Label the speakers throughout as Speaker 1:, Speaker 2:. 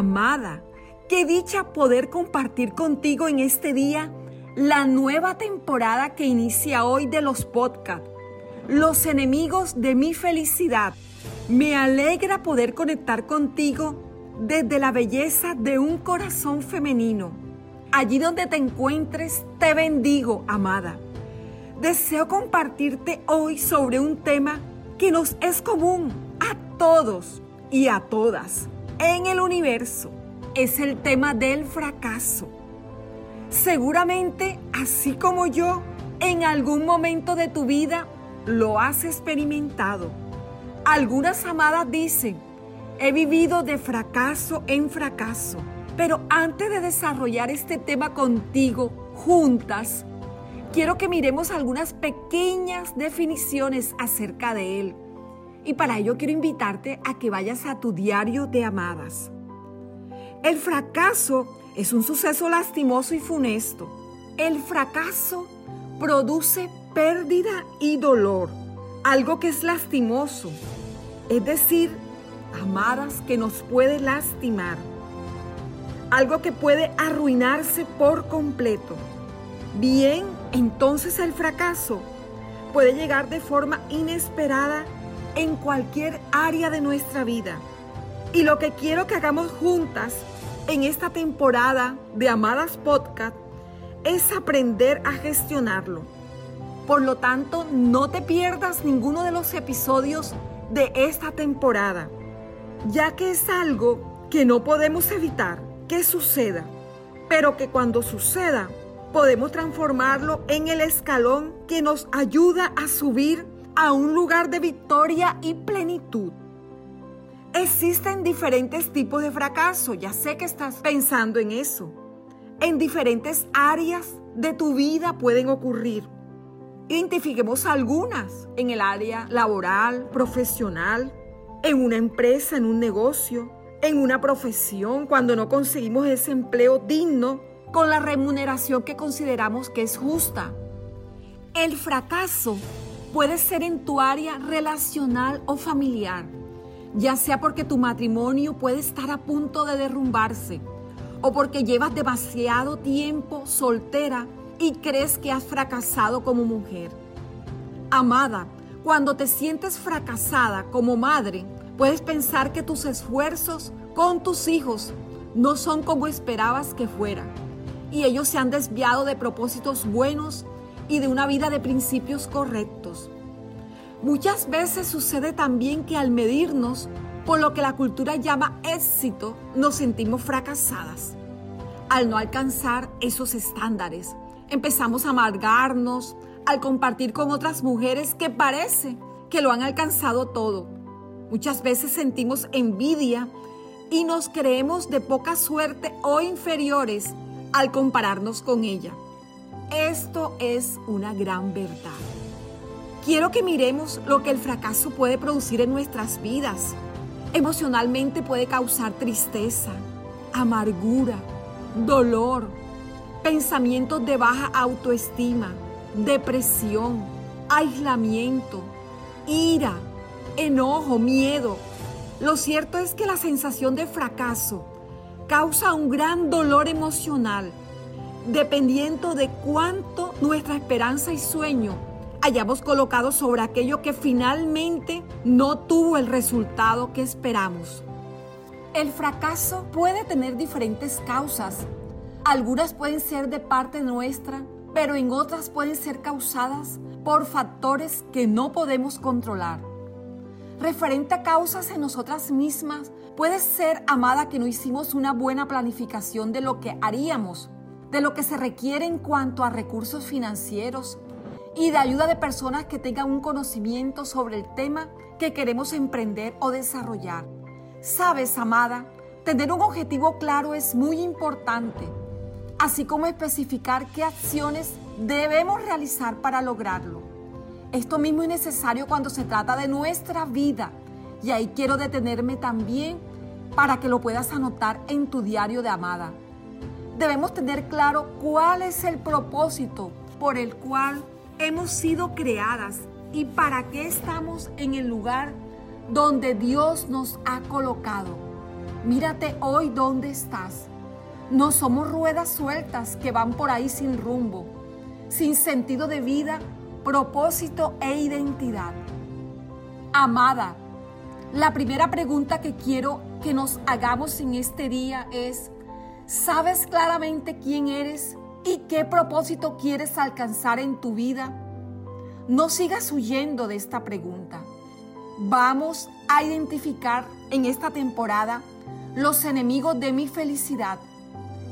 Speaker 1: Amada, qué dicha poder compartir contigo en este día la nueva temporada que inicia hoy de los podcasts, Los enemigos de mi felicidad. Me alegra poder conectar contigo desde la belleza de un corazón femenino. Allí donde te encuentres, te bendigo, amada. Deseo compartirte hoy sobre un tema que nos es común a todos y a todas en el universo. Es el tema del fracaso. Seguramente, así como yo, en algún momento de tu vida lo has experimentado. Algunas amadas dicen, he vivido de fracaso en fracaso. Pero antes de desarrollar este tema contigo, juntas, quiero que miremos algunas pequeñas definiciones acerca de él. Y para ello quiero invitarte a que vayas a tu diario de amadas. El fracaso es un suceso lastimoso y funesto. El fracaso produce pérdida y dolor, algo que es lastimoso, es decir, amadas, que nos puede lastimar, algo que puede arruinarse por completo. Bien, entonces el fracaso puede llegar de forma inesperada en cualquier área de nuestra vida. Y lo que quiero que hagamos juntas en esta temporada de Amadas Podcast es aprender a gestionarlo. Por lo tanto, no te pierdas ninguno de los episodios de esta temporada, ya que es algo que no podemos evitar que suceda, pero que cuando suceda podemos transformarlo en el escalón que nos ayuda a subir a un lugar de victoria y plenitud. Existen diferentes tipos de fracaso, ya sé que estás pensando en eso. En diferentes áreas de tu vida pueden ocurrir. Identifiquemos algunas en el área laboral, profesional, en una empresa, en un negocio, en una profesión, cuando no conseguimos ese empleo digno con la remuneración que consideramos que es justa. El fracaso puede ser en tu área relacional o familiar, ya sea porque tu matrimonio puede estar a punto de derrumbarse o porque llevas demasiado tiempo soltera y crees que has fracasado como mujer. Amada, cuando te sientes fracasada como madre, puedes pensar que tus esfuerzos con tus hijos no son como esperabas que fueran y ellos se han desviado de propósitos buenos y de una vida de principios correctos. Muchas veces sucede también que al medirnos por lo que la cultura llama éxito, nos sentimos fracasadas. Al no alcanzar esos estándares, empezamos a amargarnos al compartir con otras mujeres que parece que lo han alcanzado todo. Muchas veces sentimos envidia y nos creemos de poca suerte o inferiores al compararnos con ella. Esto es una gran verdad. Quiero que miremos lo que el fracaso puede producir en nuestras vidas. Emocionalmente puede causar tristeza, amargura, dolor, pensamientos de baja autoestima, depresión, aislamiento, ira, enojo, miedo. Lo cierto es que la sensación de fracaso causa un gran dolor emocional dependiendo de cuánto nuestra esperanza y sueño hayamos colocado sobre aquello que finalmente no tuvo el resultado que esperamos. El fracaso puede tener diferentes causas. Algunas pueden ser de parte nuestra, pero en otras pueden ser causadas por factores que no podemos controlar. Referente a causas en nosotras mismas, puede ser, amada, que no hicimos una buena planificación de lo que haríamos de lo que se requiere en cuanto a recursos financieros y de ayuda de personas que tengan un conocimiento sobre el tema que queremos emprender o desarrollar. Sabes, amada, tener un objetivo claro es muy importante, así como especificar qué acciones debemos realizar para lograrlo. Esto mismo es necesario cuando se trata de nuestra vida y ahí quiero detenerme también para que lo puedas anotar en tu diario de amada debemos tener claro cuál es el propósito por el cual hemos sido creadas y para qué estamos en el lugar donde Dios nos ha colocado. Mírate hoy dónde estás. No somos ruedas sueltas que van por ahí sin rumbo, sin sentido de vida, propósito e identidad. Amada, la primera pregunta que quiero que nos hagamos en este día es, ¿sabes claramente quién eres y qué propósito quieres alcanzar en tu vida? No sigas huyendo de esta pregunta. Vamos a identificar en esta temporada los enemigos de mi felicidad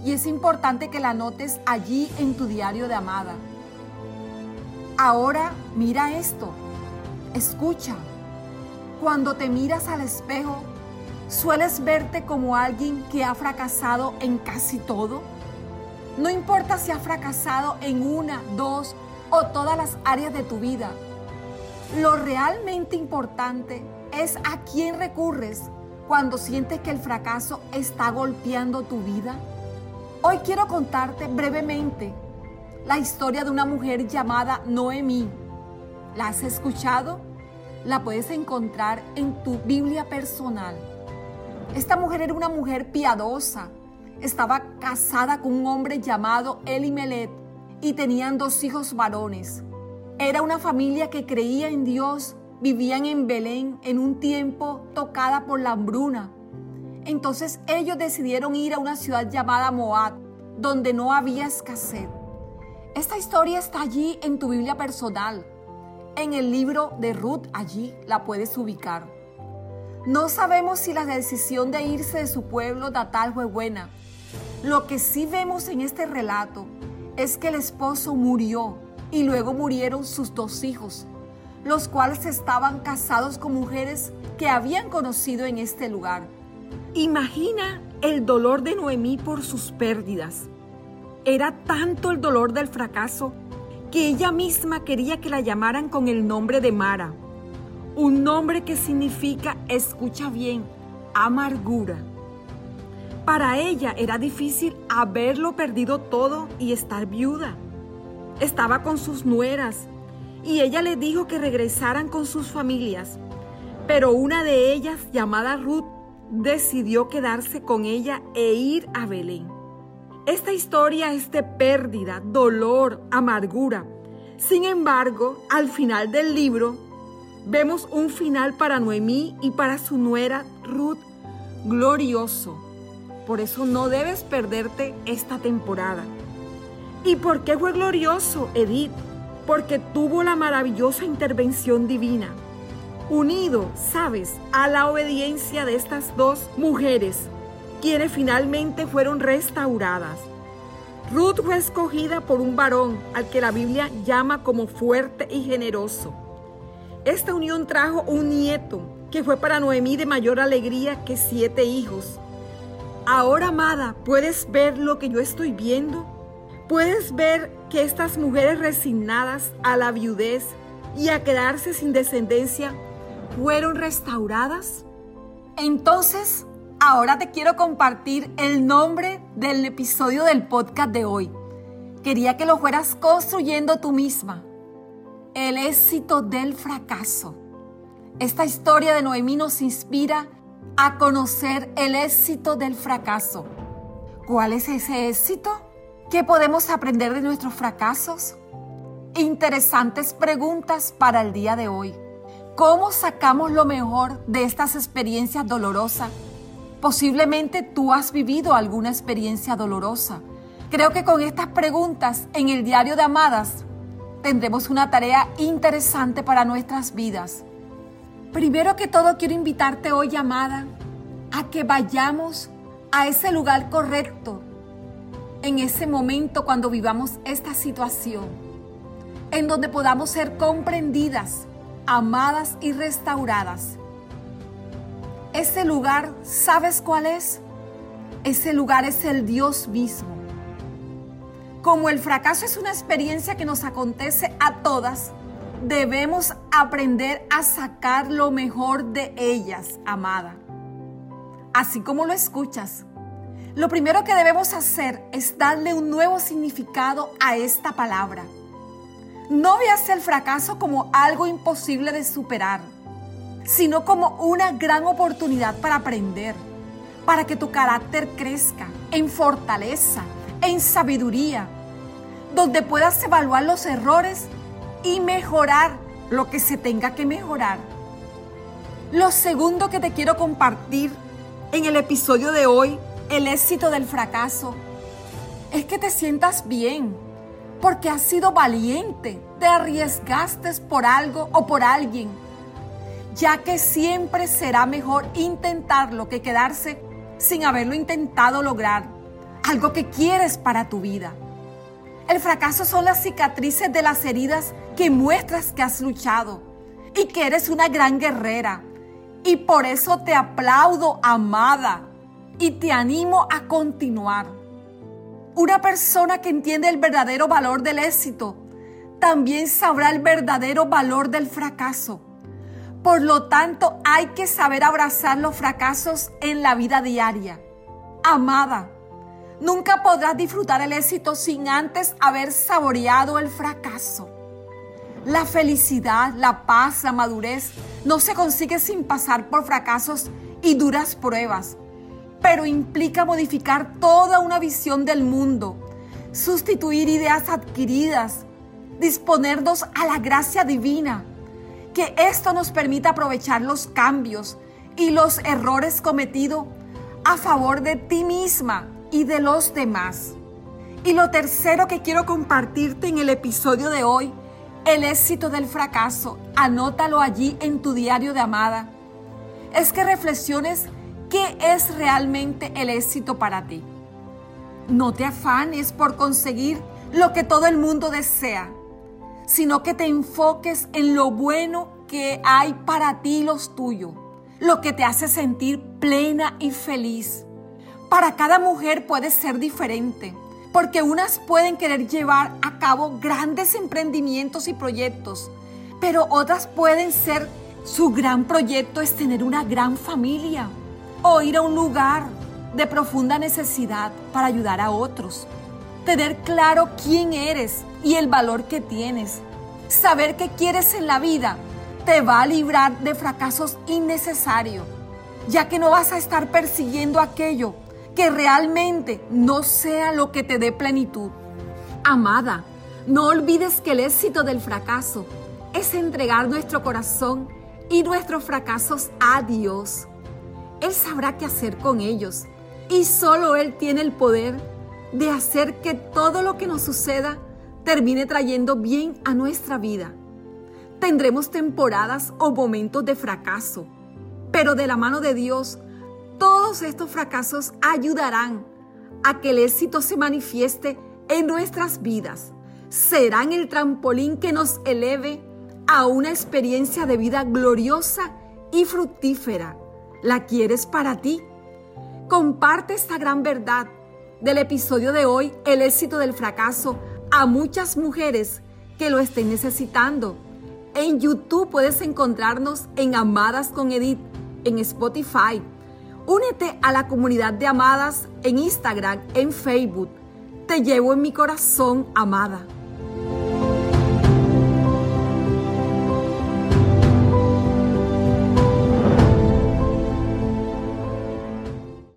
Speaker 1: y es importante que la notes allí en tu diario de amada. Ahora mira esto, escucha. Cuando te miras al espejo, ¿sueles verte como alguien que ha fracasado en casi todo? No importa si ha fracasado en una, dos o todas las áreas de tu vida. Lo realmente importante es a quién recurres cuando sientes que el fracaso está golpeando tu vida. Hoy quiero contarte brevemente la historia de una mujer llamada Noemí. ¿La has escuchado? La puedes encontrar en tu Biblia personal. Esta mujer era una mujer piadosa. Estaba casada con un hombre llamado Elimelet y tenían dos hijos varones. Era una familia que creía en Dios, vivían en Belén en un tiempo tocada por la hambruna entonces ellos decidieron ir a una ciudad llamada Moab, donde no había escasez. Esta historia está allí en tu Biblia personal. En el libro de Ruth allí la puedes ubicar. No sabemos si la decisión de irse de su pueblo natal fue buena. Lo que sí vemos en este relato es que el esposo murió y luego murieron sus dos hijos, los cuales estaban casados con mujeres que habían conocido en este lugar. Imagina el dolor de Noemí por sus pérdidas. Era tanto el dolor del fracaso que ella misma quería que la llamaran con el nombre de Mara, un nombre que significa, escucha bien, amargura. Para ella era difícil haberlo perdido todo y estar viuda. Estaba con sus nueras y ella le dijo que regresaran con sus familias, pero una de ellas, llamada Ruth, decidió quedarse con ella e ir a Belén. Esta historia es de pérdida, dolor, amargura. Sin embargo, al final del libro, vemos un final para Noemí y para su nuera Ruth glorioso. Por eso no debes perderte esta temporada. ¿Y por qué fue glorioso, Edith? Porque tuvo la maravillosa intervención divina unido, sabes, a la obediencia de estas dos mujeres, quienes finalmente fueron restauradas. Ruth fue escogida por un varón al que la Biblia llama como fuerte y generoso. Esta unión trajo un nieto que fue para Noemí de mayor alegría que siete hijos. Ahora, amada, ¿puedes ver lo que yo estoy viendo? ¿Puedes ver que estas mujeres resignadas a la viudez y a quedarse sin descendencia fueron restauradas? Entonces, ahora te quiero compartir el nombre del episodio del podcast de hoy. Quería que lo fueras construyendo tú misma. El éxito del fracaso. Esta historia de Noemí nos inspira a conocer el éxito del fracaso. ¿Cuál es ese éxito? ¿Qué podemos aprender de nuestros fracasos? Interesantes preguntas para el día de hoy. ¿Cómo sacamos lo mejor de estas experiencias dolorosas? Posiblemente tú has vivido alguna experiencia dolorosa. Creo que con estas preguntas en el diario de Amadas tendremos una tarea interesante para nuestras vidas. Primero que todo quiero invitarte hoy, amada, a que vayamos a ese lugar correcto en ese momento cuando vivamos esta situación, en donde podamos ser comprendidas amadas y restauradas. Ese lugar, ¿sabes cuál es? Ese lugar es el Dios mismo. Como el fracaso es una experiencia que nos acontece a todas, debemos aprender a sacar lo mejor de ellas, amada. Así como lo escuchas, lo primero que debemos hacer es darle un nuevo significado a esta palabra. No veas el fracaso como algo imposible de superar, sino como una gran oportunidad para aprender, para que tu carácter crezca en fortaleza, en sabiduría, donde puedas evaluar los errores y mejorar lo que se tenga que mejorar. Lo segundo que te quiero compartir en el episodio de hoy, el éxito del fracaso, es que te sientas bien, porque has sido valiente, te arriesgaste por algo o por alguien, ya que siempre será mejor intentarlo que quedarse sin haberlo intentado lograr, algo que quieres para tu vida. El fracaso son las cicatrices de las heridas que muestras que has luchado y que eres una gran guerrera. Y por eso te aplaudo, amada, y te animo a continuar. Una persona que entiende el verdadero valor del éxito también sabrá el verdadero valor del fracaso. Por lo tanto, hay que saber abrazar los fracasos en la vida diaria. Amada, Nunca podrás disfrutar el éxito sin antes haber saboreado el fracaso. La felicidad, la paz, la madurez no se consigue sin pasar por fracasos y duras pruebas, pero implica modificar toda una visión del mundo, sustituir ideas adquiridas, disponernos a la gracia divina, que esto nos permita aprovechar los cambios y los errores cometidos a favor de ti misma y de los demás. Y lo tercero que quiero compartirte en el episodio de hoy, el éxito del fracaso, anótalo allí en tu diario de amada, es que reflexiones qué es realmente el éxito para ti. No te afanes por conseguir lo que todo el mundo desea, sino que te enfoques en lo bueno que hay para ti y los tuyos, lo que te hace sentir plena y feliz. Para cada mujer puede ser diferente, porque unas pueden querer llevar a cabo grandes emprendimientos y proyectos, pero otras pueden ser, su gran proyecto es tener una gran familia o ir a un lugar de profunda necesidad para ayudar a otros. Tener claro quién eres y el valor que tienes. Saber qué quieres en la vida te va a librar de fracasos innecesarios, ya que no vas a estar persiguiendo aquello que realmente no sea lo que te dé plenitud. Amada, no olvides que el éxito del fracaso es entregar nuestro corazón y nuestros fracasos a Dios. Él sabrá qué hacer con ellos y solo Él tiene el poder de hacer que todo lo que nos suceda termine trayendo bien a nuestra vida. Tendremos temporadas o momentos de fracaso, pero de la mano de Dios todos estos fracasos ayudarán a que el éxito se manifieste en nuestras vidas. Serán el trampolín que nos eleve a una experiencia de vida gloriosa y fructífera. ¿La quieres para ti? Comparte esta gran verdad del episodio de hoy, el éxito del fracaso, a muchas mujeres que lo estén necesitando. En YouTube puedes encontrarnos en Amadas con Edith, en Spotify, Únete a la comunidad de amadas en Instagram, en Facebook. Te llevo en mi corazón, amada.